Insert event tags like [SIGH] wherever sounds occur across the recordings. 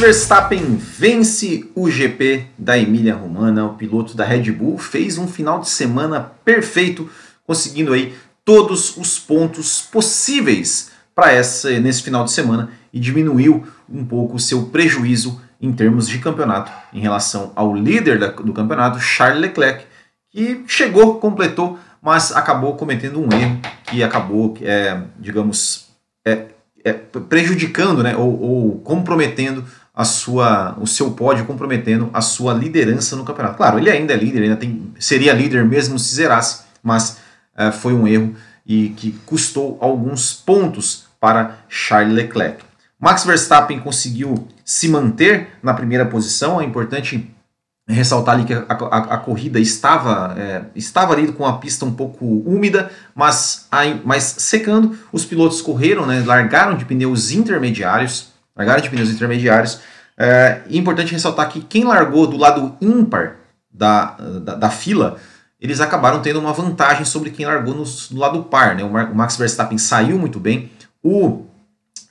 Verstappen vence o GP da Emília Romana. O piloto da Red Bull fez um final de semana perfeito, conseguindo aí todos os pontos possíveis para essa nesse final de semana e diminuiu um pouco o seu prejuízo em termos de campeonato em relação ao líder da, do campeonato, Charles Leclerc, que chegou, completou, mas acabou cometendo um erro que acabou, é, digamos, é, é, prejudicando né, ou, ou, comprometendo a sua, o seu pódio, comprometendo a sua liderança no campeonato. Claro, ele ainda é líder, ainda tem, seria líder mesmo se zerasse, mas é, foi um erro e que custou alguns pontos para Charles Leclerc. Max Verstappen conseguiu se manter na primeira posição, é importante ressaltar ali que a, a, a corrida estava, é, estava ali com a pista um pouco úmida, mas, mas secando, os pilotos correram, né, largaram de pneus intermediários, largaram de pneus intermediários, é importante ressaltar que quem largou do lado ímpar da, da, da, fila, eles acabaram tendo uma vantagem sobre quem largou no, no lado par, né, o Max Verstappen saiu muito bem, o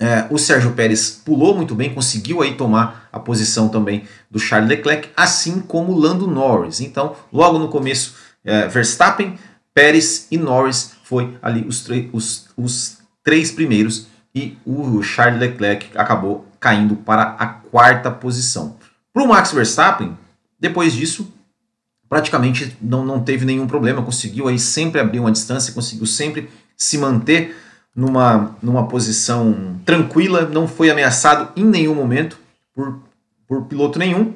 é, o Sérgio Pérez pulou muito bem, conseguiu aí tomar a posição também do Charles Leclerc, assim como Lando Norris. Então, logo no começo, é, Verstappen, Pérez e Norris foi ali os, os, os três primeiros e o Charles Leclerc acabou caindo para a quarta posição. Para o Max Verstappen, depois disso, praticamente não, não teve nenhum problema, conseguiu aí sempre abrir uma distância, conseguiu sempre se manter numa, numa posição tranquila, não foi ameaçado em nenhum momento por, por piloto nenhum,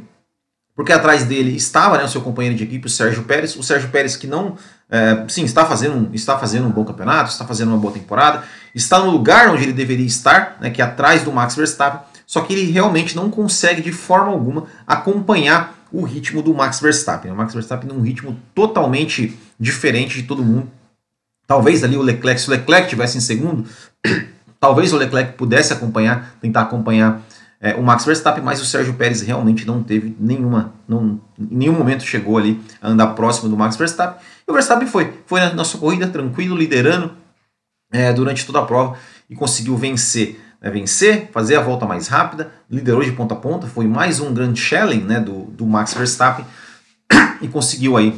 porque atrás dele estava né, o seu companheiro de equipe, o Sérgio Pérez, o Sérgio Pérez que não, é, sim, está fazendo, está fazendo um bom campeonato, está fazendo uma boa temporada, está no lugar onde ele deveria estar, né, que é atrás do Max Verstappen, só que ele realmente não consegue de forma alguma acompanhar o ritmo do Max Verstappen. O Max Verstappen num ritmo totalmente diferente de todo mundo, Talvez ali o Leclerc, se o Leclerc tivesse em segundo, [COUGHS] talvez o Leclerc pudesse acompanhar, tentar acompanhar é, o Max Verstappen, mas o Sérgio Pérez realmente não teve nenhuma, não, em nenhum momento chegou ali a andar próximo do Max Verstappen. E o Verstappen foi, foi na, sua corrida tranquilo, liderando é, durante toda a prova e conseguiu vencer. Né, vencer, fazer a volta mais rápida, liderou de ponta a ponta, foi mais um grande challenge né, do, do Max Verstappen [COUGHS] e conseguiu aí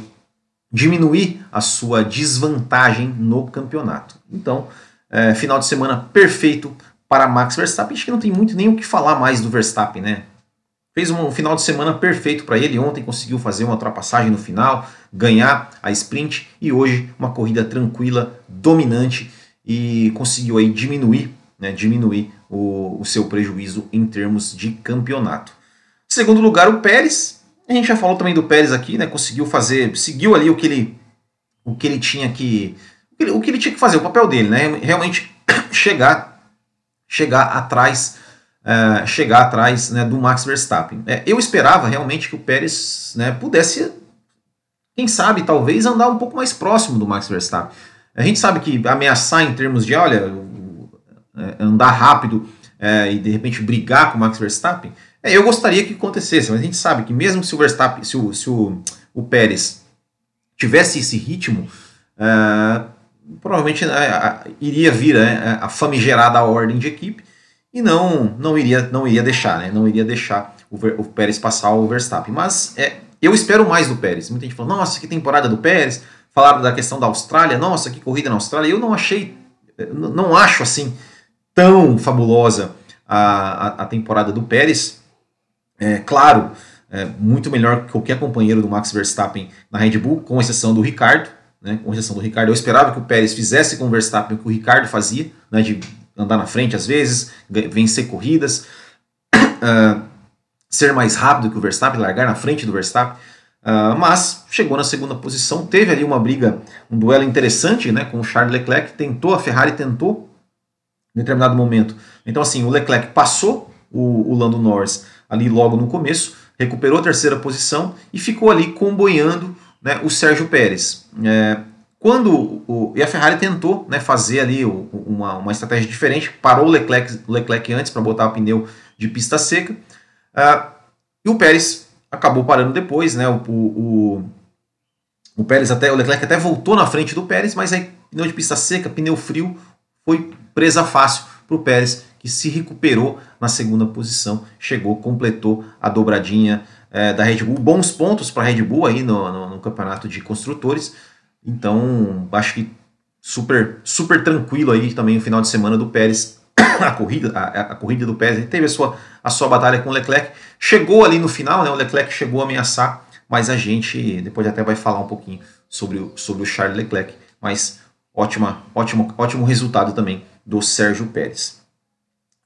diminuir a sua desvantagem no campeonato. Então, é, final de semana perfeito para Max Verstappen. Acho que não tem muito nem o que falar mais do Verstappen, né? Fez um final de semana perfeito para ele. Ontem conseguiu fazer uma ultrapassagem no final, ganhar a sprint e hoje uma corrida tranquila, dominante e conseguiu aí diminuir, né, diminuir o, o seu prejuízo em termos de campeonato. Segundo lugar, o Pérez, a gente já falou também do Pérez aqui, né? Conseguiu fazer, seguiu ali o que ele, o que ele tinha que, o que ele tinha que fazer, o papel dele, né? Realmente [COUGHS] chegar, chegar atrás, uh, chegar atrás né, do Max Verstappen. É, eu esperava realmente que o Pérez, né, pudesse, quem sabe, talvez andar um pouco mais próximo do Max Verstappen. A gente sabe que ameaçar em termos de, olha, é, andar rápido é, e de repente brigar com o Max Verstappen é, eu gostaria que acontecesse, mas a gente sabe que mesmo se o Verstappen, se o, se o, o Pérez tivesse esse ritmo, uh, provavelmente uh, iria vir uh, a famigerada ordem de equipe e não não iria não iria deixar, né? Não iria deixar o, o Pérez passar o Verstappen. Mas é, eu espero mais do Pérez. Muita gente falou, nossa, que temporada do Pérez. Falaram da questão da Austrália, nossa, que corrida na Austrália. Eu não achei, não acho assim tão fabulosa a, a, a temporada do Pérez. É, claro, é, muito melhor que qualquer companheiro do Max Verstappen na Red Bull, com exceção do Ricardo. Né, com exceção do Ricardo, eu esperava que o Pérez fizesse com o Verstappen o que o Ricardo fazia, né, de andar na frente às vezes, vencer corridas, uh, [COUGHS] ser mais rápido que o Verstappen, largar na frente do Verstappen. Uh, mas chegou na segunda posição, teve ali uma briga, um duelo interessante né, com o Charles Leclerc, tentou, a Ferrari tentou em determinado momento. Então, assim, o Leclerc passou o, o Lando Norris ali logo no começo, recuperou a terceira posição e ficou ali comboiando né, o Sérgio Pérez. É, quando o, e a Ferrari tentou né, fazer ali o, uma, uma estratégia diferente, parou o Leclerc, Leclerc antes para botar o pneu de pista seca, uh, e o Pérez acabou parando depois, né, o, o, o Pérez até, o Leclerc até voltou na frente do Pérez, mas aí pneu de pista seca, pneu frio, foi presa fácil para o Pérez, que se recuperou na segunda posição, chegou, completou a dobradinha é, da Red Bull. Bons pontos para a Red Bull aí no, no, no, campeonato de construtores. Então, acho que super, super tranquilo aí também o final de semana do Pérez. [COUGHS] a corrida, a, a, corrida do Pérez teve a sua, a sua batalha com o Leclerc. Chegou ali no final, né? O Leclerc chegou a ameaçar, mas a gente depois até vai falar um pouquinho sobre o, sobre o Charles Leclerc. Mas ótima, ótimo, ótimo resultado também do Sérgio Pérez.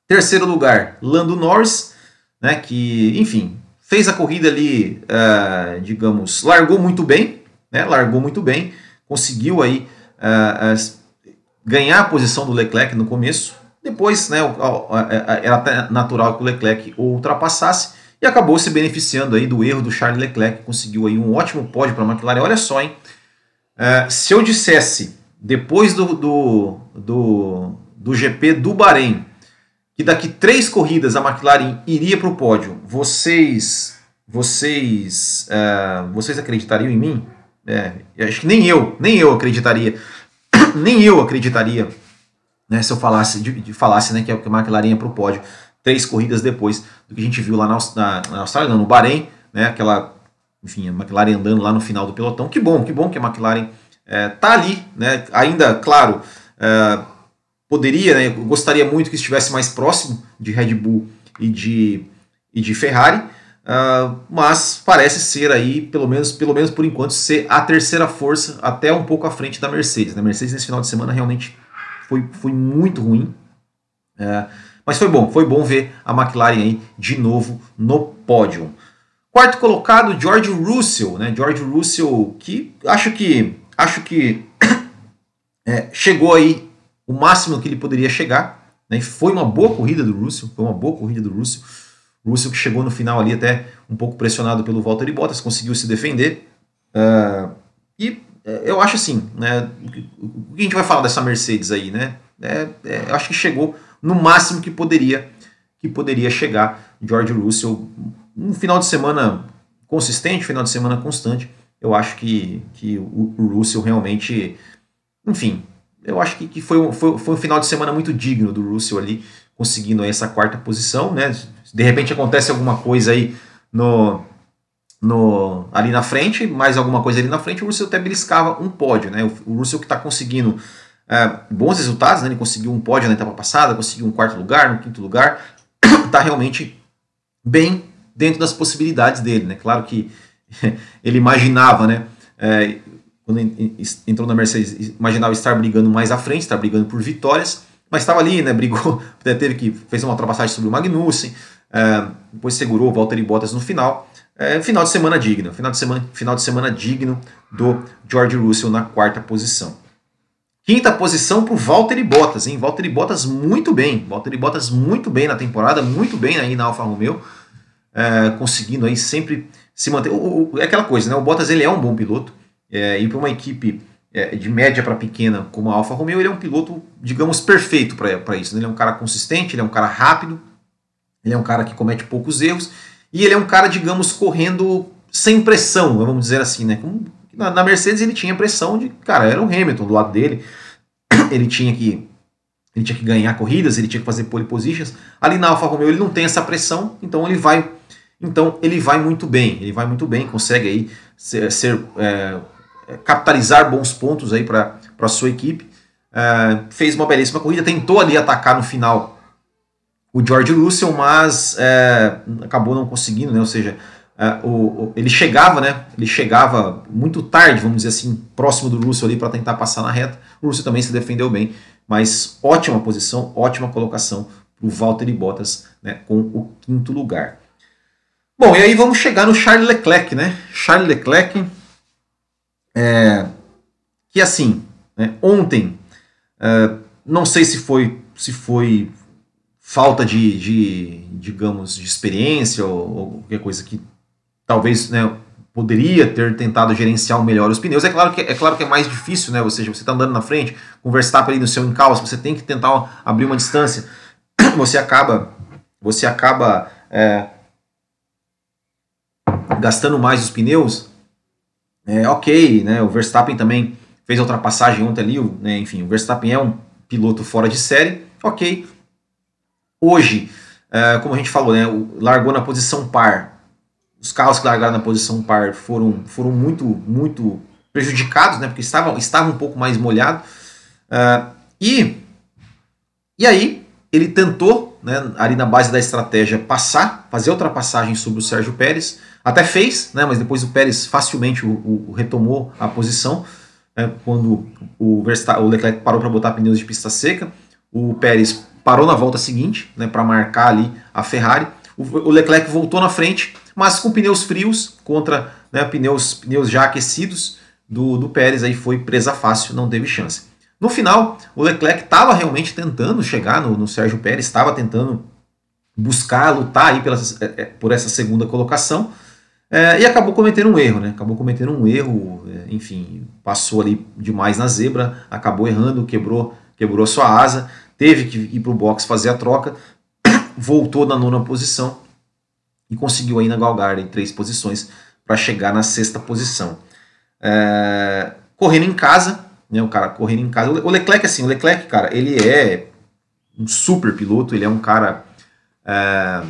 Terceiro lugar, Lando Norris, né, que, enfim, fez a corrida ali, uh, digamos, largou muito bem, né, largou muito bem, conseguiu aí uh, uh, ganhar a posição do Leclerc no começo, depois, né, era até natural que o Leclerc o ultrapassasse e acabou se beneficiando aí do erro do Charles Leclerc, conseguiu aí um ótimo pódio para a McLaren. Olha só, hein? se eu dissesse depois do, do, do, do GP do Bahrein que daqui três corridas a McLaren iria para o pódio, vocês vocês uh, vocês acreditariam em mim? É, acho que nem eu, nem eu acreditaria, [COUGHS] nem eu acreditaria, né, se eu falasse, de, de falasse, né, que a McLaren ia para o pódio três corridas depois do que a gente viu lá na, na, na Austrália, não, no Bahrein, né, aquela, enfim, a McLaren andando lá no final do pelotão. Que bom, que bom que a McLaren é, tá ali, né, ainda, claro, é, poderia, né, gostaria muito que estivesse mais próximo de Red Bull e de, e de Ferrari, uh, mas parece ser aí, pelo menos, pelo menos por enquanto, ser a terceira força, até um pouco à frente da Mercedes. A né? Mercedes nesse final de semana realmente foi, foi muito ruim, uh, mas foi bom, foi bom ver a McLaren aí de novo no pódio. Quarto colocado, George Russell, né? George Russell, que acho que acho que [COUGHS] é, chegou aí o máximo que ele poderia chegar. Né? Foi uma boa corrida do Russell, foi uma boa corrida do Russell. O Russell que chegou no final ali até um pouco pressionado pelo Valtteri Bottas, conseguiu se defender. Uh, e é, eu acho assim, né, o que a gente vai falar dessa Mercedes aí, né? É, é, eu acho que chegou no máximo que poderia que poderia chegar George Russell. Um final de semana consistente, final de semana constante. Eu acho que, que o, o Russell realmente, enfim, eu acho que, que foi, um, foi, foi um final de semana muito digno do Russell ali, conseguindo essa quarta posição, né? De repente acontece alguma coisa aí no, no, ali na frente, mais alguma coisa ali na frente, o Russell até beliscava um pódio, né? O, o Russell que está conseguindo é, bons resultados, né? Ele conseguiu um pódio na etapa passada, conseguiu um quarto lugar, um quinto lugar, está [CLEARS THROAT] realmente bem dentro das possibilidades dele, né? Claro que [LAUGHS] ele imaginava, né? É, quando entrou na Mercedes, imaginava estar brigando mais à frente, estar brigando por vitórias, mas estava ali, né, [LAUGHS] brigou, teve que fez uma ultrapassagem sobre o Magnussen, é, depois segurou o Valtteri Bottas no final. É, final de semana digno, final de semana, final de semana digno do George Russell na quarta posição. Quinta posição para o Valtteri Bottas, hein? Valtteri Bottas muito bem, Valtteri Bottas muito bem na temporada, muito bem aí na Alfa Romeo, é, conseguindo aí sempre se manter. O, o, é aquela coisa, né? O Bottas ele é um bom piloto, é, e para uma equipe é, de média para pequena como a Alfa Romeo, ele é um piloto, digamos, perfeito para isso. Né? Ele é um cara consistente, ele é um cara rápido, ele é um cara que comete poucos erros e ele é um cara, digamos, correndo sem pressão, vamos dizer assim, né? Como na, na Mercedes ele tinha pressão de, cara, era o Hamilton do lado dele, [CLEARS THROAT] ele tinha que ele tinha que ganhar corridas, ele tinha que fazer pole positions. Ali na Alfa Romeo ele não tem essa pressão, então ele vai, então ele vai muito bem, ele vai muito bem, consegue aí ser, ser é, capitalizar bons pontos aí para a sua equipe. É, fez uma belíssima corrida, tentou ali atacar no final o George Russell, mas é, acabou não conseguindo, né? Ou seja, é, o, o, ele chegava, né? Ele chegava muito tarde, vamos dizer assim, próximo do Russell ali para tentar passar na reta. O Russell também se defendeu bem, mas ótima posição, ótima colocação para o Valtteri Bottas, né? Com o quinto lugar. Bom, e aí vamos chegar no Charles Leclerc, né? Charles Leclerc é, que assim, né, ontem, é, não sei se foi, se foi falta de, de, digamos, de experiência ou, ou qualquer coisa que talvez né, poderia ter tentado gerenciar melhor os pneus. É claro que é, claro que é mais difícil, né? Ou seja, você está andando na frente, com Verstappen ali no seu encalço, você tem que tentar abrir uma distância, [COUGHS] você acaba, você acaba é, gastando mais os pneus é, ok, né? O Verstappen também fez a ultrapassagem ontem ali, né? enfim, o Verstappen é um piloto fora de série, ok. Hoje, é, como a gente falou, né, largou na posição par. Os carros que largaram na posição par foram, foram muito, muito prejudicados, né, porque estavam, estavam um pouco mais molhados. Uh, e, e aí, ele tentou, né, ali na base da estratégia, passar, fazer ultrapassagem sobre o Sérgio Pérez. Até fez, né, mas depois o Pérez facilmente o, o, retomou a posição. Né, quando o, o Leclerc parou para botar pneus de pista seca, o Pérez parou na volta seguinte né, para marcar ali a Ferrari. O, o, Leclerc voltou na frente, mas com pneus frios contra né, pneus, pneus já aquecidos do, do Pérez, aí foi presa fácil, não teve chance. No final, o Leclerc estava realmente tentando chegar no, no Sérgio Pérez, estava tentando buscar, lutar aí pela, é, é, por essa segunda colocação, é, e acabou cometendo um erro, né? Acabou cometendo um erro, é, enfim, passou ali demais na zebra, acabou errando, quebrou, quebrou sua asa, teve que ir para o box fazer a troca, [COUGHS] voltou na nona posição e conseguiu ainda galgar em três posições para chegar na sexta posição. É, correndo em casa, né, o cara correndo em casa. O Leclerc, assim, o Leclerc, cara, ele é um super piloto, ele é um cara é,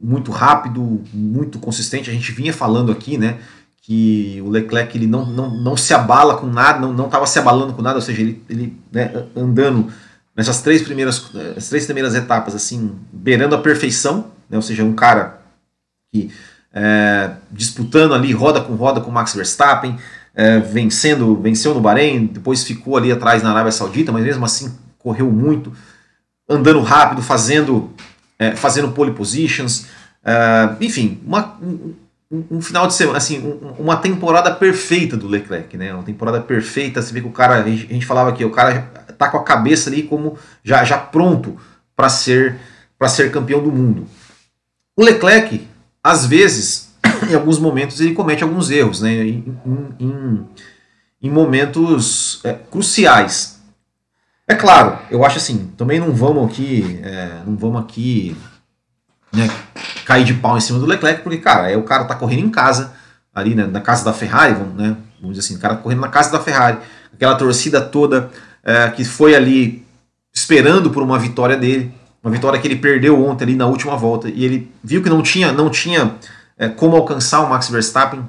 muito rápido, muito consistente. A gente vinha falando aqui, né, que o Leclerc ele não, não, não se abala com nada, não estava se abalando com nada, ou seja, ele, ele né, andando nessas três primeiras, as três primeiras etapas, assim, beirando a perfeição, né, ou seja, um cara que é, disputando ali roda com roda com Max Verstappen, é, vencendo, venceu no Bahrein, depois ficou ali atrás na Arábia Saudita, mas mesmo assim correu muito, andando rápido, fazendo, é, fazendo pole positions, é, enfim, uma, um, um, final de semana, assim, um, uma temporada perfeita do Leclerc, né? Uma temporada perfeita. Você vê que o cara, a gente, falava aqui, o cara tá com a cabeça ali como já, já pronto para ser para ser campeão do mundo. O Leclerc, às vezes, [COUGHS] em alguns momentos ele comete alguns erros, né, em, em, em momentos é, cruciais. É claro, eu acho assim, também não vamos aqui, é, não vamos aqui né, cair de pau em cima do Leclerc, porque, cara, é, o cara tá correndo em casa, ali né, na casa da Ferrari, vamos, né, vamos dizer assim, o cara tá correndo na casa da Ferrari, aquela torcida toda é, que foi ali esperando por uma vitória dele, uma vitória que ele perdeu ontem ali na última volta, e ele viu que não tinha, não tinha é, como alcançar o Max Verstappen.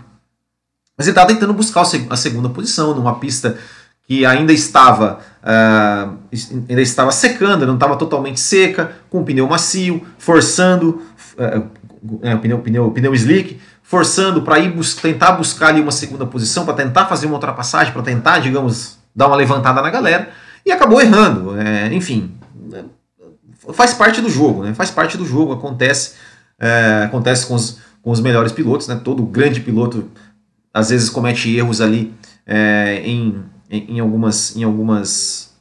Mas ele estava tentando buscar a segunda posição numa pista que ainda estava uh, ainda estava secando, não estava totalmente seca, com pneu macio, forçando uh, pneu, pneu, pneu slick, forçando para ir bus tentar buscar ali uma segunda posição, para tentar fazer uma ultrapassagem, para tentar, digamos, dar uma levantada na galera, e acabou errando. É, enfim, faz parte do jogo, né? Faz parte do jogo, acontece, é, acontece com os, com os melhores pilotos, né? Todo grande piloto às vezes comete erros ali é, em, em, algumas, em, algumas,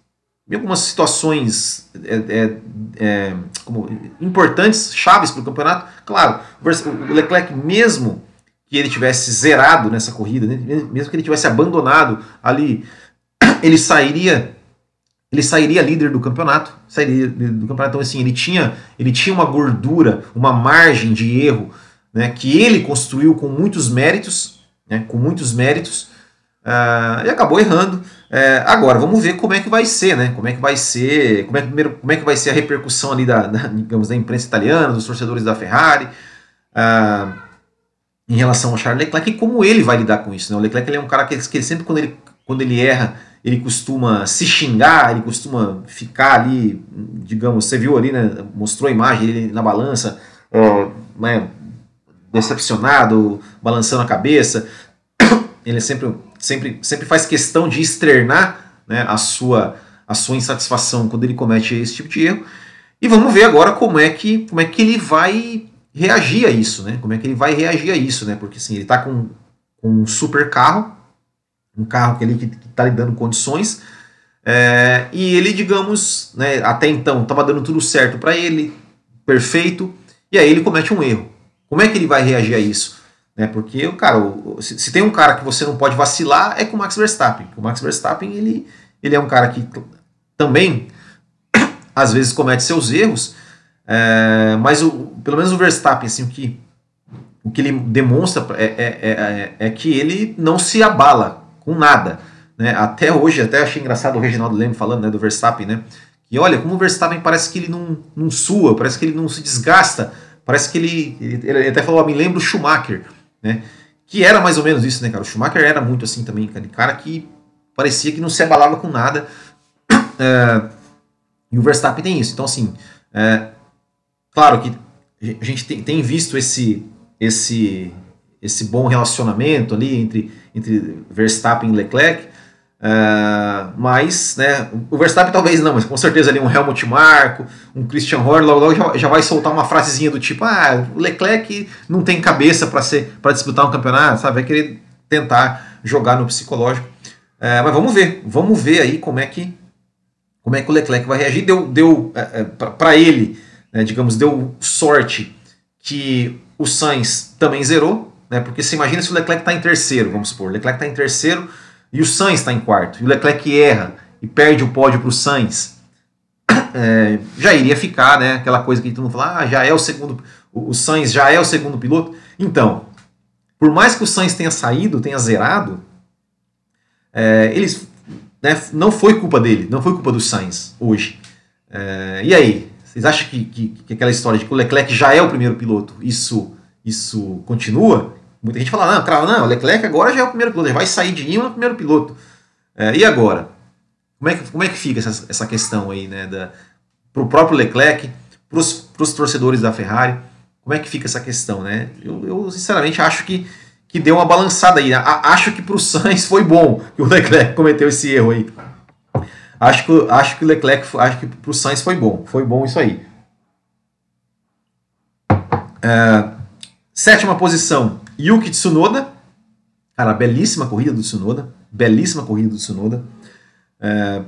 em algumas situações é, é, é como, importantes, chaves para o campeonato. Claro, o Leclerc, mesmo que ele tivesse zerado nessa corrida, né? mesmo que ele tivesse abandonado ali, [CLEARS THROAT] ele sairia ele sairia líder do campeonato, sairia do campeonato. Então assim, ele tinha, ele tinha uma gordura, uma margem de erro né, que ele construiu com muitos méritos, né, com muitos méritos, uh, e acabou errando. Uh, agora, vamos ver como é que vai ser, né? Como é que vai ser, como é, primeiro, como é que vai ser a repercussão ali da, da digamos, da imprensa italiana, dos torcedores da Ferrari, uh, em relação ao Charles Leclerc, e como ele vai lidar com isso. Né? O Leclerc ele é um cara que, que sempre quando ele, quando ele erra, ele costuma se xingar, ele costuma ficar ali, digamos, você viu ali, né? Mostrou a imagem dele na balança, né? decepcionado, balançando a cabeça. [COUGHS] Ele sempre, sempre, sempre faz questão de externar né, a, sua, a sua insatisfação quando ele comete esse tipo de erro. E vamos ver agora como é que, como é que ele vai reagir a isso, né? Como é que ele vai reagir a isso, né? Porque assim, ele está com, com um super carro, um carro que ele está lhe dando condições, é, e ele, digamos, né, até então estava dando tudo certo para ele, perfeito, e aí ele comete um erro. Como é que ele vai reagir a isso? Né? Porque, cara, se, se, tem um cara que você não pode vacilar, é com o Max Verstappen. O Max Verstappen, ele, ele é um cara que também, [COUGHS] às vezes, comete seus erros, é, mas o, pelo menos o Verstappen, assim, o que, o que ele demonstra é, é, é, é que ele não se abala com nada. Né? Até hoje, até achei engraçado o Reginaldo Leme falando né, do Verstappen, né? que olha, como o Verstappen parece que ele não, não sua, parece que ele não se desgasta, parece que ele, ele, ele até falou, me lembra o Schumacher, né? Que era mais ou menos isso, né, cara? O Schumacher era muito assim também, cara, cara que parecia que não se abalava com nada. [COUGHS] É, e o Verstappen tem isso. Então, assim, é, claro que a gente tem, tem visto esse, esse, esse bom relacionamento ali entre, entre Verstappen e Leclerc, Uh, mas, né, o Verstappen talvez não, mas com certeza ali um Helmut Marko, um Christian Horner, logo, logo já, já, vai soltar uma frasezinha do tipo: ah, o Leclerc não tem cabeça para ser para disputar um campeonato, sabe? Vai querer tentar jogar no psicológico. Uh, mas vamos ver, vamos ver aí como é que como é que o Leclerc vai reagir. Deu, deu é, para ele, né, digamos, deu sorte que o Sainz também zerou, né? Porque você imagina se o Leclerc está em terceiro, vamos supor, o Leclerc está em terceiro e o Sainz está em quarto, e o Leclerc erra e perde o pódio para o Sainz, [CLEARS THROAT] é, já iria ficar, né? Aquela coisa que todo mundo fala, ah, já é o segundo, o Sainz já é o segundo piloto. Então, por mais que o Sainz tenha saído, tenha zerado, é, eles, né, não foi culpa dele, não foi culpa do Sainz hoje. É, e aí, vocês acham que, que, que, aquela história de que o Leclerc já é o primeiro piloto, isso, isso continua? Muita gente fala, não, cara, não, o Leclerc agora já é o primeiro piloto, já vai sair de no primeiro piloto. É, e agora? Como é que, como é que fica essa, essa questão aí, né? Para o próprio Leclerc, para os torcedores da Ferrari, como é que fica essa questão, né? Eu, eu sinceramente acho que, que deu uma balançada aí. Né? Acho que para o Sainz foi bom que o Leclerc cometeu esse erro aí. Acho que, acho que o Leclerc, acho que para o Sainz foi bom. Foi bom isso aí. É, sétima posição, Yuki Tsunoda, cara, belíssima corrida do Tsunoda, belíssima corrida do Tsunoda. É,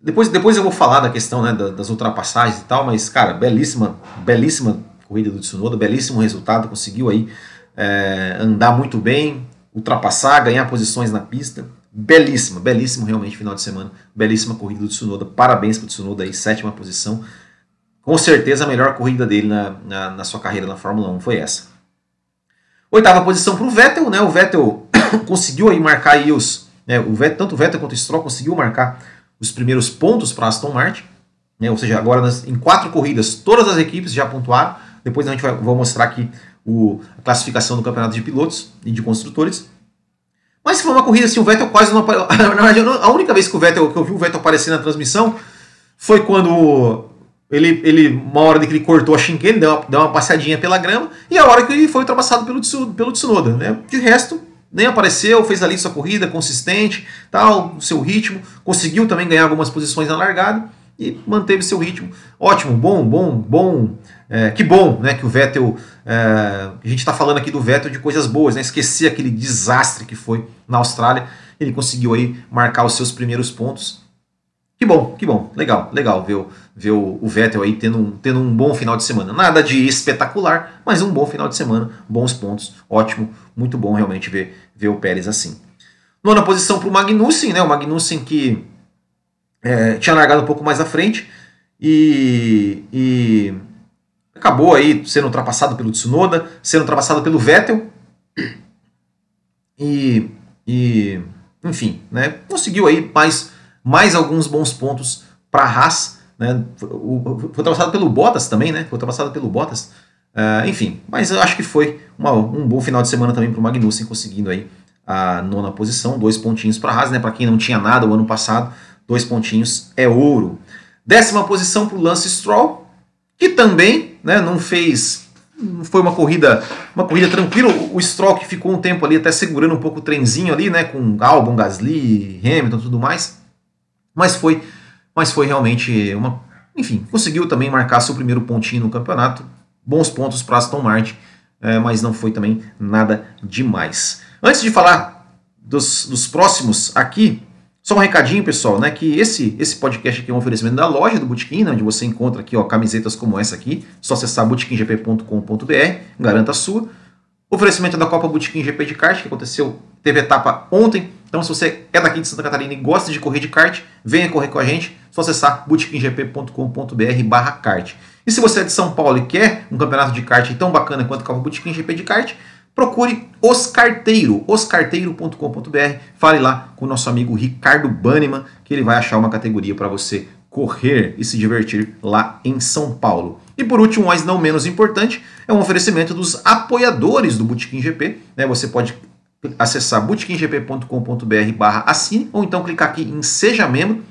depois, depois eu vou falar da questão né, das ultrapassagens e tal, mas, cara, belíssima, belíssima corrida do Tsunoda, belíssimo resultado, conseguiu aí é, andar muito bem, ultrapassar, ganhar posições na pista. Belíssima, belíssimo realmente final de semana, belíssima corrida do Tsunoda, parabéns para o Tsunoda aí, sétima posição. Com certeza a melhor corrida dele na, na, na sua carreira na Fórmula 1 foi essa. Oitava posição para o Vettel, né? O Vettel [COUGHS] conseguiu aí marcar aí os. Né, o Vettel, tanto o Vettel quanto o Stroll conseguiu marcar os primeiros pontos para Aston Martin. Né, ou seja, agora nas, em quatro corridas todas as equipes já pontuaram. Depois a gente vai vou mostrar aqui o, a classificação do campeonato de pilotos e de construtores. Mas foi uma corrida assim, o Vettel quase não apareceu. [COUGHS] Na verdade, a única vez que, o Vettel, que eu vi o Vettel aparecer na transmissão foi quando ele, ele, uma hora que ele cortou a chicane, deu uma, deu uma passeadinha pela grama, e a hora que ele foi ultrapassado pelo, pelo Tsunoda. Né? De resto, nem apareceu, fez ali sua corrida consistente, tal, o seu ritmo, conseguiu também ganhar algumas posições na largada e manteve seu ritmo. Ótimo, bom, bom, bom. É, que bom né, que o Vettel. É, a gente está falando aqui do Vettel de coisas boas, né? Esqueci aquele desastre que foi na Austrália. Ele conseguiu aí marcar os seus primeiros pontos que bom, que bom. Legal, legal ver, ver o, o Vettel aí tendo um, tendo um bom final de semana. Nada de espetacular, mas um bom final de semana, bons pontos, ótimo, muito bom realmente ver, ver o Pérez assim. Nona posição para o Magnussen, né? O Magnussen que é, tinha largado um pouco mais à frente e, e acabou aí sendo ultrapassado pelo Tsunoda, sendo ultrapassado pelo Vettel e, e enfim, né? Conseguiu aí mais mais alguns bons pontos para a Haas. Né? Foi, ultrapassado pelo Bottas também, né? Foi ultrapassado pelo Bottas. Uh, enfim, mas eu acho que foi uma, um bom final de semana também para o Magnussen, conseguindo aí a nona posição, dois pontinhos para a Haas, né? Para quem não tinha nada o ano passado, dois pontinhos é ouro. Décima posição para o Lance Stroll, que também né, não fez. Foi uma corrida, uma corrida tranquila. O Stroll que ficou um tempo ali até segurando um pouco o trenzinho ali, né? Com Albon, Gasly, Hamilton tudo mais. Mas foi, mas foi realmente uma. Enfim, conseguiu também marcar seu primeiro pontinho no campeonato. Bons pontos para Aston Martin, é, mas não foi também nada demais. Antes de falar dos, dos próximos aqui, só um recadinho, pessoal, né? Que esse, esse podcast aqui é um oferecimento da loja do Botequim, né, onde você encontra aqui ó, camisetas como essa aqui. Só acessar botequimgp.com.br, garanta a sua. Oferecimento da Copa Botequim GP de kart, que aconteceu, teve etapa ontem. Então, se você é daqui de Santa Catarina e gosta de correr de kart, venha correr com a gente. É só acessar botequimgp.com.br barra kart. E se você é de São Paulo e quer um campeonato de kart tão bacana quanto o Botequim GP de kart, procure Os Carteiro, oscarteiro.com.br. Fale lá com o nosso amigo Ricardo Banneman, que ele vai achar uma categoria para você correr e se divertir lá em São Paulo. E por último, mas não menos importante, é um oferecimento dos apoiadores do Botequim GP. Né? Você pode acessar botequimgp.com.br barra assine ou então clicar aqui em Seja Membro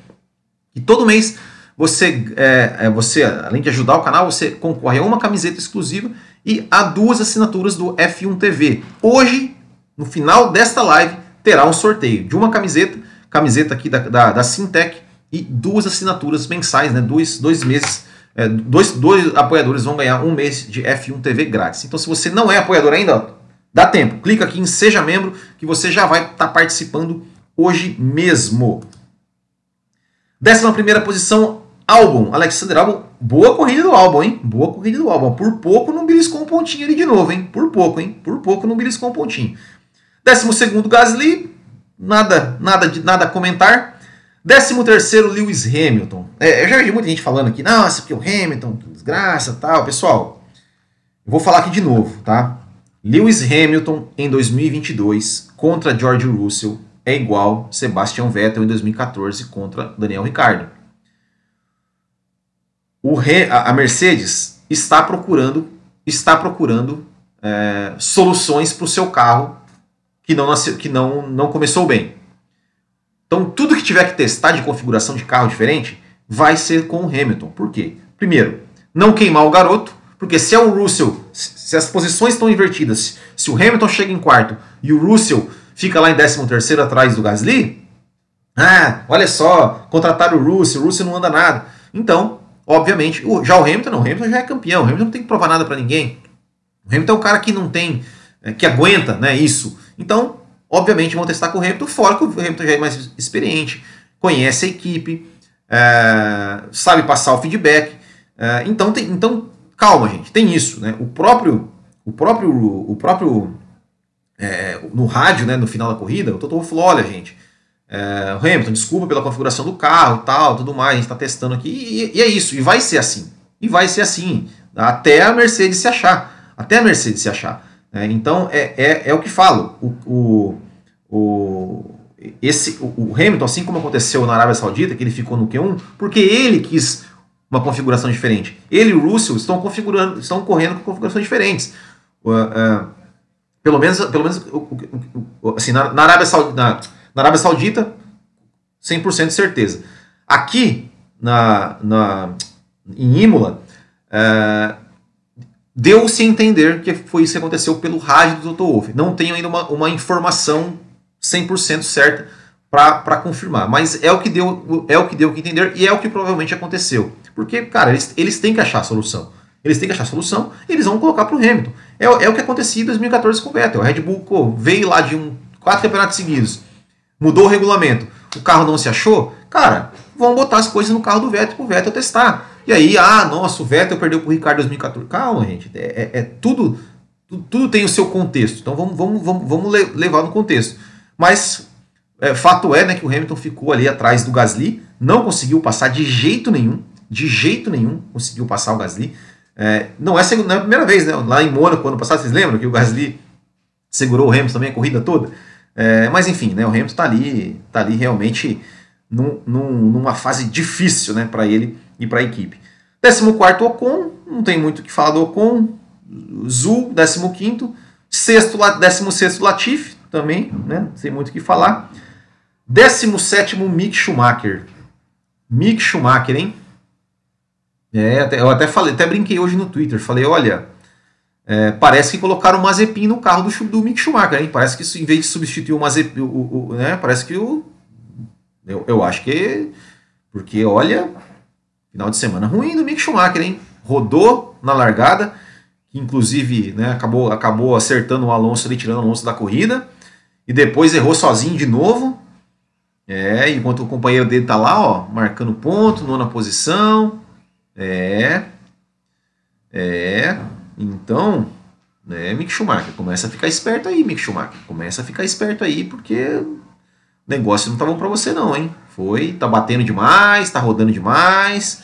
e todo mês você, é, é, você, além de ajudar o canal, você concorre a uma camiseta exclusiva e a duas assinaturas do F1 TV. Hoje, no final desta live, terá um sorteio de uma camiseta, camiseta aqui da, da, da Sintec, e duas assinaturas mensais, né? dois, dois meses. É, dois, dois apoiadores vão ganhar um mês de F1 TV grátis. Então, se você não é apoiador ainda, dá tempo. Clica aqui em Seja Membro que você já vai estar tá participando hoje mesmo. Décima primeira posição, álbum. Alexander Albon. Boa corrida do álbum, hein? Boa corrida do álbum. Por pouco não beliscou um pontinho ali de novo, hein? Por pouco, hein? Por pouco não beliscou um pontinho. Décimo segundo, Gasly. Nada, nada, de, nada a comentar. 13 terceiro, Lewis Hamilton. É, eu já vi muita gente falando aqui, nossa, porque o Hamilton, que desgraça tal. Pessoal, vou falar aqui de novo, tá? Lewis Hamilton em 2022 contra George Russell é igual Sebastian Vettel em 2014 contra Daniel Ricciardo. A Mercedes está procurando está procurando é, soluções para o seu carro que não nasceu, que não, não começou bem. Então, tudo que tiver que testar de configuração de carro diferente vai ser com o Hamilton. Por quê? Primeiro, não queimar o garoto, porque se é o Russell, se as posições estão invertidas, se o Hamilton chega em quarto e o Russell fica lá em 13 terceiro atrás do Gasly, ah, olha só, contrataram o Russell, o Russell não anda nada. Então, obviamente, já o Hamilton não, o Hamilton já é campeão, o Hamilton não tem que provar nada para ninguém. O Hamilton é um cara que não tem, é, que aguenta né, isso. Então, Obviamente vão testar com o Hamilton, fora que o Hamilton já é mais experiente, conhece a equipe, é, sabe passar o feedback. É, então, tem, então, calma, gente, tem isso. Né? O próprio, o próprio, o próprio é, no rádio, né, no final da corrida, o Toto falou: olha, gente, é, Hamilton, desculpa pela configuração do carro tal, tudo mais, a gente está testando aqui, e, e, é isso, e vai ser assim. E vai ser assim, até a Mercedes se achar. Até a Mercedes se achar. É, então, é, é, é, o que falo. O, o, o, esse, o, Hamilton, assim como aconteceu na Arábia Saudita, que ele ficou no Q1, porque ele quis uma configuração diferente. Ele e o Russell estão configurando, estão correndo com configurações diferentes. Uh, uh, pelo menos, pelo menos assim, na, na, Arábia Saudita, na, na Arábia Saudita, 100% de certeza. Aqui, na, na, em Imola, uh, Deu-se a entender que foi isso que aconteceu pelo rádio do Dr. Wolff. Não tenho ainda uma, uma informação 100% certa para confirmar, mas é o que deu é o que deu que entender e é o que provavelmente aconteceu. Porque, cara, eles, eles têm que achar a solução. Eles têm que achar a solução e eles vão colocar para o Hamilton. É, é o que acontecia em 2014 com o Vettel. O Red Bull pô, veio lá de um, quatro campeonatos seguidos, mudou o regulamento, o carro não se achou. Cara, vão botar as coisas no carro do Vettel para o Vettel testar. E aí, ah, nossa, o Vettel perdeu para o Ricardo em 2014. Calma, gente, é, é, é tudo, tudo, tudo, tem o seu contexto. Então vamos, vamos, vamos, vamos levar no contexto. Mas é, fato é né, que o Hamilton ficou ali atrás do Gasly, não conseguiu passar de jeito nenhum, de jeito nenhum conseguiu passar o Gasly. É, não, é segunda, não é a primeira vez, né? Lá em Mônaco, ano passado, vocês lembram que o Gasly segurou o Hamilton também a corrida toda? É, mas enfim, né, o Hamilton está ali, tá ali realmente num, num, numa fase difícil né, para ele e para a equipe. 14 Ocon, não tem muito o que falar do Ocon. Zul, 15. Sexto, 16 Latifi, também, né? Não tem muito o que falar. 17 Mick Schumacher. Mick Schumacher, hein? É, eu até falei, até brinquei hoje no Twitter. Falei, olha, é, parece que colocaram o Mazepin no carro do, do Mick Schumacher, hein? Parece que isso, em vez de substituir o Mazepin, o, o, né? Parece que o. Eu, eu acho que. Porque, olha, Final de semana ruim do Mick Schumacher, hein? Rodou na largada, inclusive né, acabou, acabou acertando o Alonso ali, tirando o Alonso da corrida, e depois errou sozinho de novo. É, enquanto o companheiro dele tá lá, ó, marcando ponto, nona posição. É. É. Então, né, Mick Schumacher, começa a ficar esperto aí, Mick Schumacher. Começa a ficar esperto aí, porque o negócio não tá bom para você não, hein? Foi, tá batendo demais, tá rodando demais.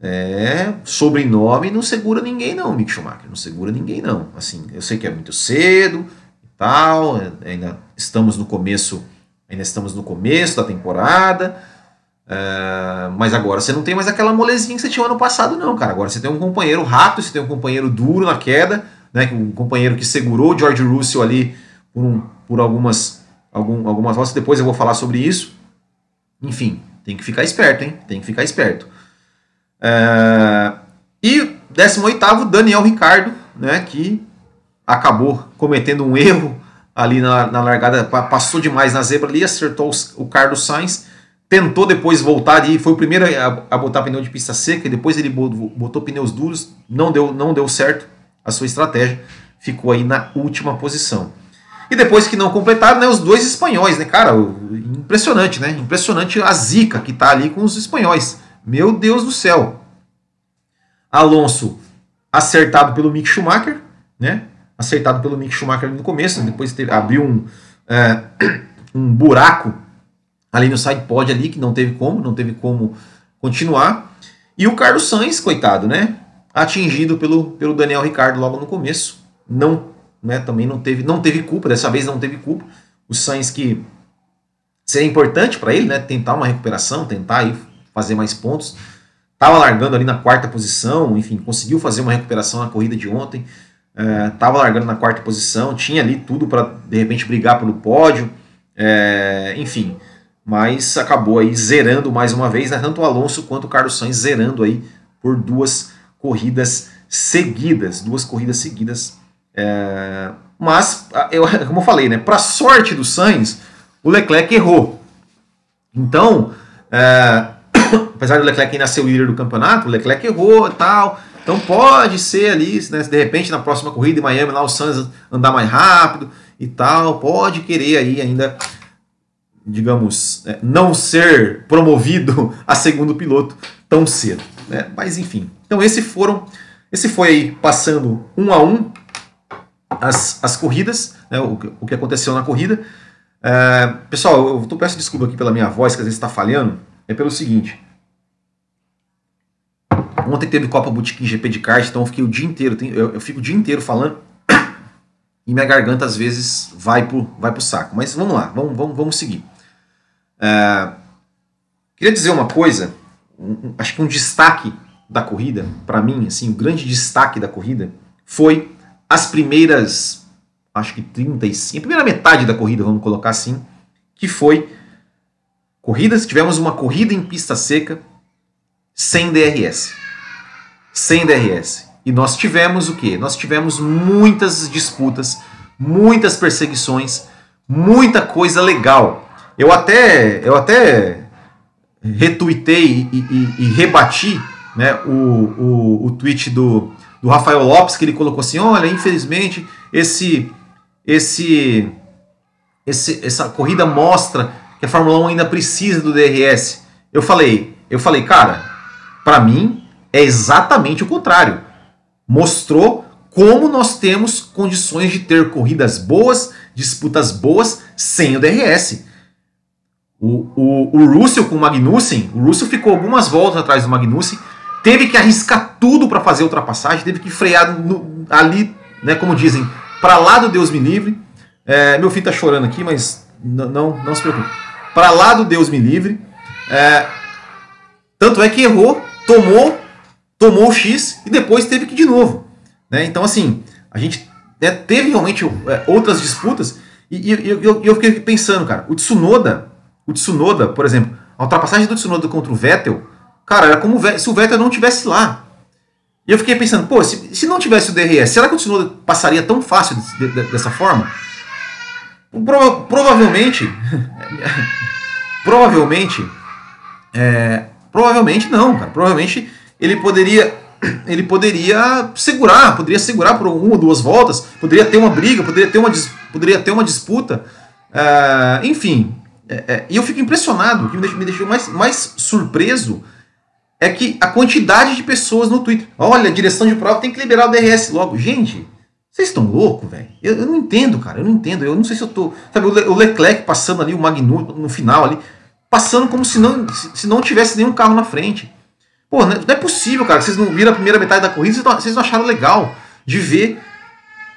É, sobrenome não segura ninguém não, Mick Schumacher, não segura ninguém não. Assim, eu sei que é muito cedo e tal, ainda estamos no começo, ainda estamos no começo da temporada, É, mas agora você não tem mais aquela molezinha que você tinha ano passado, não, cara. Agora você tem um companheiro rápido, você tem um companheiro duro na queda, né? Um companheiro que segurou o George Russell ali por, um, por algumas, algum, algumas voltas. Depois eu vou falar sobre isso. Enfim, tem que ficar esperto, hein? Tem que ficar esperto. É, e 18, Daniel Ricardo, né? Que acabou cometendo um erro ali na, na largada, passou demais na zebra ali, acertou o Carlos Sainz tentou depois voltar e foi o primeiro a, a, botar pneu de pista seca e depois ele botou, pneus duros, não deu, não deu certo a sua estratégia, ficou aí na última posição. E depois que não completaram, né, os dois espanhóis, né, cara, impressionante, né, impressionante a zica que tá ali com os espanhóis, meu Deus do céu. Alonso acertado pelo Mick Schumacher, né, acertado pelo Mick Schumacher no começo, depois teve, abriu um, é, [COUGHS] um buraco ali no side pod ali, que não teve como, não teve como continuar. E o Carlos Sainz, coitado, né? Atingido pelo, pelo Daniel Ricardo logo no começo. Não, né, também não teve, não teve culpa, dessa vez não teve culpa. O Sainz que seria importante para ele, né? Tentar uma recuperação, tentar aí fazer mais pontos. Tava largando ali na quarta posição, enfim, conseguiu fazer uma recuperação na corrida de ontem. É, tava largando na quarta posição, tinha ali tudo para de repente brigar pelo pódio. É, enfim, mas acabou aí zerando mais uma vez, né? tanto o Alonso quanto o Carlos Sainz zerando aí por duas corridas seguidas, duas corridas seguidas. É... Mas, eu, [LAUGHS] como eu falei, né, para sorte do Sainz, o Leclerc errou. Então, é... [COUGHS] apesar do Leclerc ainda ser o líder do campeonato, o Leclerc errou e tal. Então pode ser ali, né, de repente na próxima corrida em Miami lá o Sainz andar mais rápido e tal, pode querer aí ainda digamos, é, não ser promovido [LAUGHS] a segundo piloto tão cedo. Né? Mas enfim. Então esse foram, esse foi aí passando um a um as, as corridas, né? o, o que aconteceu na corrida. É, pessoal, eu peço desculpa aqui pela minha voz, que às vezes está falhando. É pelo seguinte. Ontem teve Copa Boutique GP de kart, então eu fiquei o dia inteiro, eu, eu fico o dia inteiro falando [COUGHS] e minha garganta às vezes vai pro, vai pro saco. Mas vamos lá, vamos, vamos, vamos seguir. É, queria dizer uma coisa, um, acho que um destaque da corrida, para mim, assim, o grande destaque da corrida foi as primeiras, acho que 35, a primeira metade da corrida, vamos colocar assim, que foi corridas, tivemos uma corrida em pista seca sem DRS. Sem DRS. E nós tivemos o que? Nós tivemos muitas disputas, muitas perseguições, muita coisa legal. Eu até, eu até retuitei e, e, e rebati né, o, o, o tweet do, do Rafael Lopes, que ele colocou assim: olha, infelizmente, esse, esse, esse, essa corrida mostra que a Fórmula 1 ainda precisa do DRS. Eu falei, eu falei, cara, para mim é exatamente o contrário. Mostrou como nós temos condições de ter corridas boas, disputas boas sem o DRS. O, o, o Russell com o Magnussen, o Russell ficou algumas voltas atrás do Magnussen, teve que arriscar tudo para fazer a ultrapassagem, teve que frear no, ali, né, como dizem, para lá do Deus me livre. É, meu filho tá chorando aqui, mas não, não, se preocupe. Para lá do Deus me livre. É, tanto é que errou, tomou, tomou o X e depois teve que ir de novo. Né? Então, assim, a gente né, teve realmente é, outras disputas e, e, e eu, eu fiquei pensando, cara, o Tsunoda o Tsunoda, por exemplo, a ultrapassagem do Tsunoda contra o Vettel, cara, era como se o Vettel não tivesse lá. E eu fiquei pensando, pô, se, se não tivesse o DRS, será que o Tsunoda passaria tão fácil de, de, dessa forma? Prova, provavelmente, [LAUGHS] provavelmente, é, provavelmente não, cara. Provavelmente ele poderia, [CLEARS THROAT] ele poderia segurar, poderia segurar por uma ou duas voltas, poderia ter uma briga, poderia ter uma, poderia ter uma disputa, uh, enfim, é, é, e eu fico impressionado, o que me deixou, me deixou mais, mais surpreso é que a quantidade de pessoas no Twitter. Olha, direção de prova tem que liberar o DRS logo. Gente, vocês estão loucos, velho? Eu, eu, não entendo, cara. Eu não entendo. Eu não sei se eu tô. Sabe, o Leclerc passando ali, o Magnu no final ali, passando como se não, se, se não tivesse nenhum carro na frente. Pô, não é, é possível, cara. Vocês não viram a primeira metade da corrida, vocês vocês não acharam legal de ver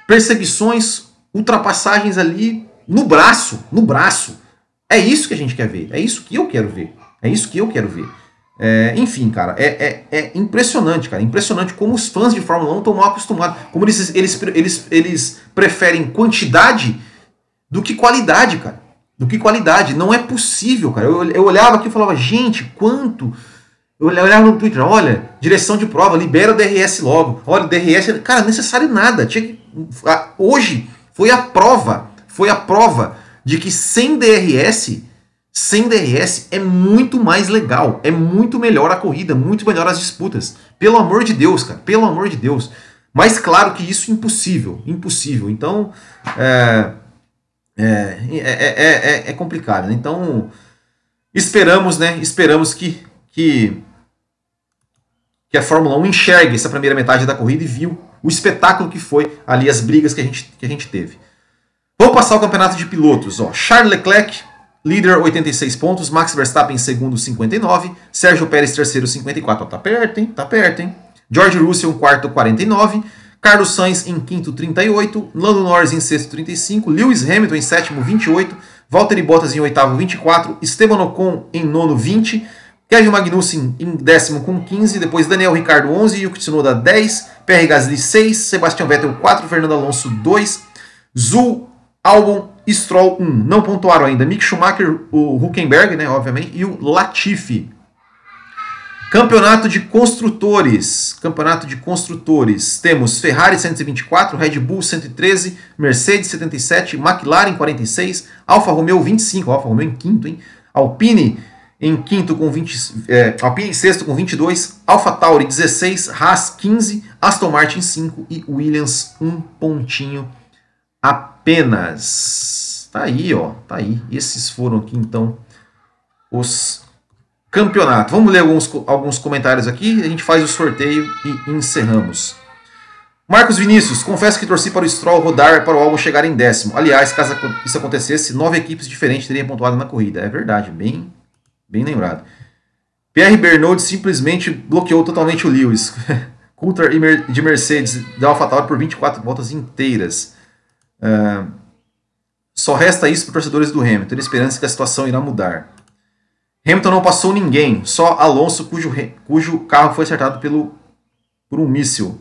perseguições, ultrapassagens ali no braço, no braço. É isso que a gente quer ver. É isso que eu quero ver. É isso que eu quero ver. É, enfim, cara, é, é, é, impressionante, cara. Impressionante como os fãs de Fórmula 1 estão mal acostumados. Como eles, eles, eles, eles preferem quantidade do que qualidade, cara. Do que qualidade. Não é possível, cara. Eu, eu olhava aqui e falava, gente, quanto. Eu olhava no Twitter, olha, direção de prova, libera o DRS logo. Olha, o DRS. Cara, necessário nada. Tinha que, hoje foi a prova. Foi a prova de que sem DRS sem DRS é muito mais legal, é muito melhor a corrida, muito melhor as disputas. Pelo amor de Deus, cara, pelo amor de Deus. Mas claro que isso é impossível, impossível. Então é, é, é, é, complicado. Né? Então esperamos, né? Esperamos que, que que a Fórmula 1 enxergue essa primeira metade da corrida e viu o espetáculo que foi ali as brigas que a gente, que a gente teve. Vamos passar o campeonato de pilotos. Ó. Charles Leclerc Líder 86 pontos, Max Verstappen segundo 59, Sérgio Pérez terceiro 54, tá perto, hein? Tá perto, hein? George Russell quarto 49, Carlos Sainz em quinto 38, Lando Norris em sexto 35, Lewis Hamilton em sétimo 28, Valtteri Bottas em oitavo 24, Esteban Ocon em nono 20, Kevin Magnussen em décimo com 15, depois Daniel Ricardo 11, Yuki Tsunoda 10, Pierre Gasly 6, Sebastian Vettel 4, Fernando Alonso 2, Zul Albon Stroll 1. Não pontuaram ainda Mick Schumacher, o Huckenberg, né, obviamente, e o Latifi. Campeonato de construtores. Campeonato de construtores. Temos Ferrari 124, Red Bull 113, Mercedes 77, McLaren 46, Alfa Romeo 25, Alfa Romeo em quinto, hein? Alpine em quinto com 20, é, Alpine em sexto com 22, Alfa Tauri 16, Haas 15, Aston Martin 5 e Williams um pontinho apenas. Tá aí, ó, tá aí. Esses foram aqui então os campeonatos. Vamos ler alguns, alguns comentários aqui, a gente faz o sorteio e encerramos. Marcos Vinícius, confesso que torci para o Stroll rodar para o álbum chegar em décimo. Aliás, caso isso acontecesse, nove equipes diferentes teriam pontuado na corrida. É verdade, bem, bem lembrado. Pierre Bernard simplesmente bloqueou totalmente o Lewis. [LAUGHS] Coulter de Mercedes da AlphaTauri por 24 voltas inteiras. Uh, só resta isso para os torcedores do Hamilton, ter esperança que a situação irá mudar. Hamilton não passou ninguém, só Alonso, cujo, cujo carro foi acertado pelo, por um míssil.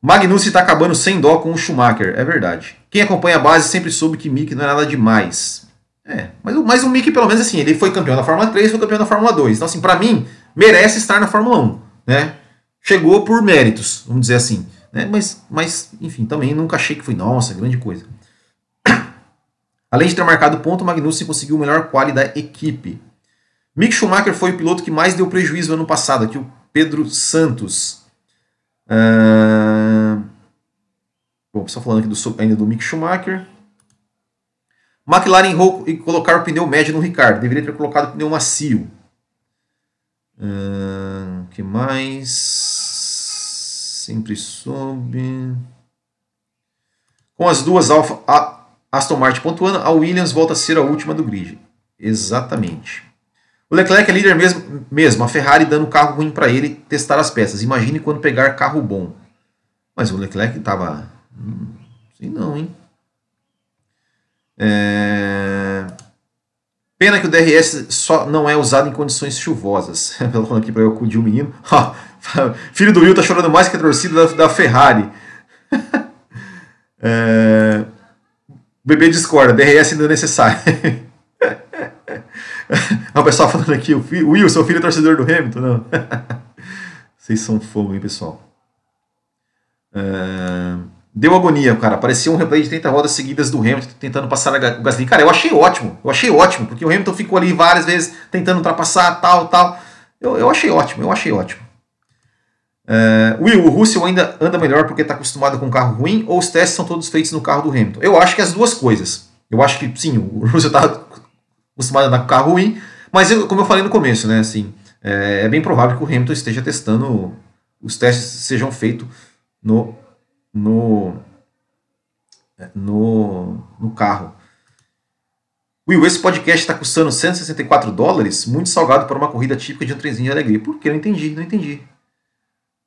Magnussen está acabando sem dó com o Schumacher, é verdade. Quem acompanha a base sempre soube que Mick não é nada demais. É, mas, mas o Mick, pelo menos assim, ele foi campeão da Fórmula 3, foi campeão da Fórmula 2. Então, assim, para mim, merece estar na Fórmula 1. Né? Chegou por méritos, vamos dizer assim. Né? Mas, mas, enfim, também nunca achei que foi, nossa, grande coisa. [CLEARS THROAT] Além de ter marcado ponto, Magnussen conseguiu o melhor quali da equipe. Mick Schumacher foi o piloto que mais deu prejuízo ano passado, aqui o Pedro Santos. Uh... Bom, só falando aqui do, ainda do Mick Schumacher. McLaren errou e colocar o pneu médio no Ricardo. Deveria ter colocado o pneu macio. O uh, que mais? Sempre soube. Com as duas Alfa, a Aston Martin pontuando, a Williams volta a ser a última do grid. Exatamente. O Leclerc é líder mesmo, mesmo a Ferrari dando carro ruim para ele testar as peças. Imagine quando pegar carro bom. Mas o Leclerc estava. Hum, sei não, hein? É... Pena que o DRS só não é usado em condições chuvosas. [LAUGHS] Falando aqui para eu acudir o menino. [LAUGHS] Filho do Will tá chorando mais que a torcida da, da Ferrari. [LAUGHS] é... O bebê discorda, DRS ainda é necessário. o pessoal falando aqui, o Will, seu filho é torcedor do Hamilton? Não. Vocês são fogo, hein, pessoal? É... Deu agonia, cara. Parecia um replay de 30 rodas seguidas do Hamilton tentando passar o Gasly. Cara, eu achei ótimo. Eu achei ótimo, porque o Hamilton ficou ali várias vezes tentando ultrapassar, tal, tal. Eu, eu achei ótimo, eu achei ótimo. Uh, Will, o Russell ainda anda melhor porque está acostumado com um carro ruim ou os testes são todos feitos no carro do Hamilton? Eu acho que as duas coisas. Eu acho que sim, o [LAUGHS] Russell está acostumado a andar com carro ruim, mas eu, como eu falei no começo, né, assim, é, é, bem provável que o Hamilton esteja testando, os testes sejam feitos no, no, no, no carro. Will, esse podcast está custando 164 dólares, muito salgado para uma corrida típica de um trenzinho de alegria. Por que? Não entendi, não entendi.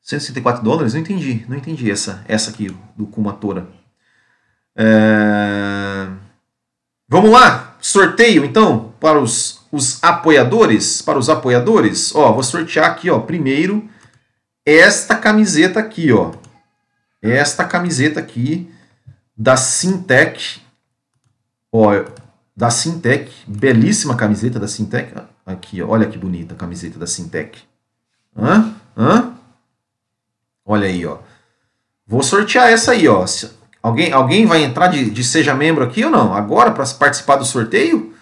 164 dólares? Não entendi, não entendi essa, essa aqui do Kumatora. É... Vamos lá! sorteio então para os, os apoiadores, para os apoiadores, ó, vou sortear aqui, ó, primeiro esta camiseta aqui, ó. Esta camiseta aqui da Sintec. Ó, da Sintec, belíssima camiseta da Sintec. Aqui, olha que bonita a camiseta da Sintec. Hã? Hã? Olha aí, ó. Vou sortear essa aí, ó. Alguém, alguém vai entrar de, de seja membro aqui ou não? Agora para participar do sorteio?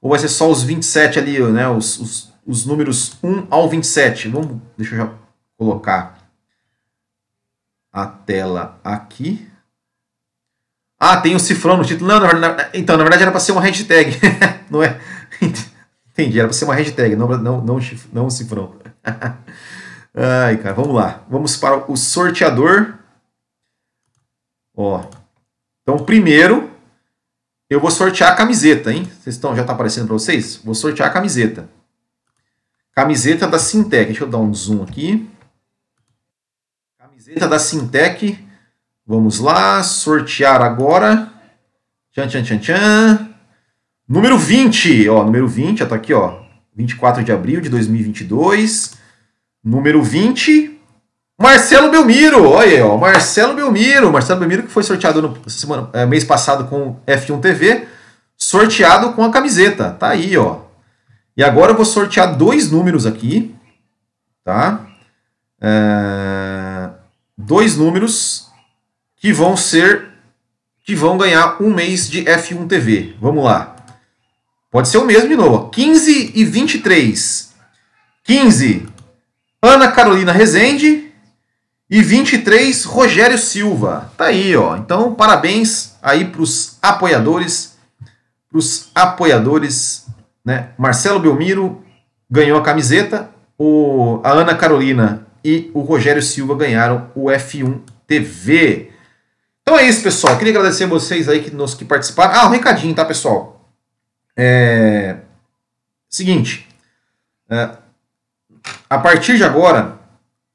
Ou vai ser só os 27 ali, né? Os, os, os números 1 ao 27. Vamos, deixa eu já colocar a tela aqui. Ah, tem um cifrão no título. Não, na, então, na verdade era para ser uma hashtag. [LAUGHS] não é? Entendi, era para ser uma hashtag, não, não, não, não um cifrão. [LAUGHS] Ai, cara, vamos lá. Vamos para o sorteador. Ó. Então, primeiro, eu vou sortear a camiseta, hein? Vocês estão, já está aparecendo para vocês? Vou sortear a camiseta. Camiseta da Sintec. Deixa eu dar um zoom aqui. Camiseta da Sintec. Vamos lá, sortear agora. Tchan, tchan, tchan, tchan. Número 20, ó, número 20, já tá aqui, ó. 24 de abril de 2022. Número 20, Marcelo Belmiro. Olha aí, ó, Marcelo Belmiro. Marcelo Belmiro que foi sorteado no semana, é, mês passado com F1 TV, sorteado com a camiseta. Tá aí, ó. E agora eu vou sortear dois números aqui, tá? É, dois números que vão ser que vão ganhar um mês de F1 TV. Vamos lá. Pode ser o mesmo de novo. 15 e 23. 15, Ana Carolina Rezende. E 23, Rogério Silva. Tá aí, ó. Então, parabéns aí para os apoiadores. Para os apoiadores, né? Marcelo Belmiro ganhou a camiseta. O, a Ana Carolina e o Rogério Silva ganharam o F1 TV. Então é isso, pessoal. Queria agradecer a vocês aí que, nos, que participaram. Ah, um recadinho, tá, pessoal? É, seguinte, é, a partir de agora,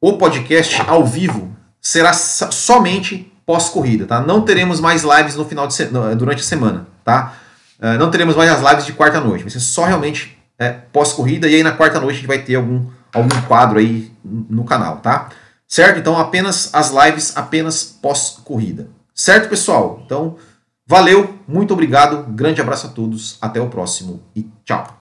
o podcast ao vivo será somente pós-corrida, tá? Não teremos mais lives no final de se durante a semana, tá? É, não teremos mais as lives de quarta noite, vai ser só realmente é, pós-corrida e aí na quarta noite a gente vai ter algum, algum quadro aí no canal, tá? Certo? Então apenas as lives apenas pós-corrida. Certo, pessoal? Então Valeu, muito obrigado, grande abraço a todos, até o próximo e tchau.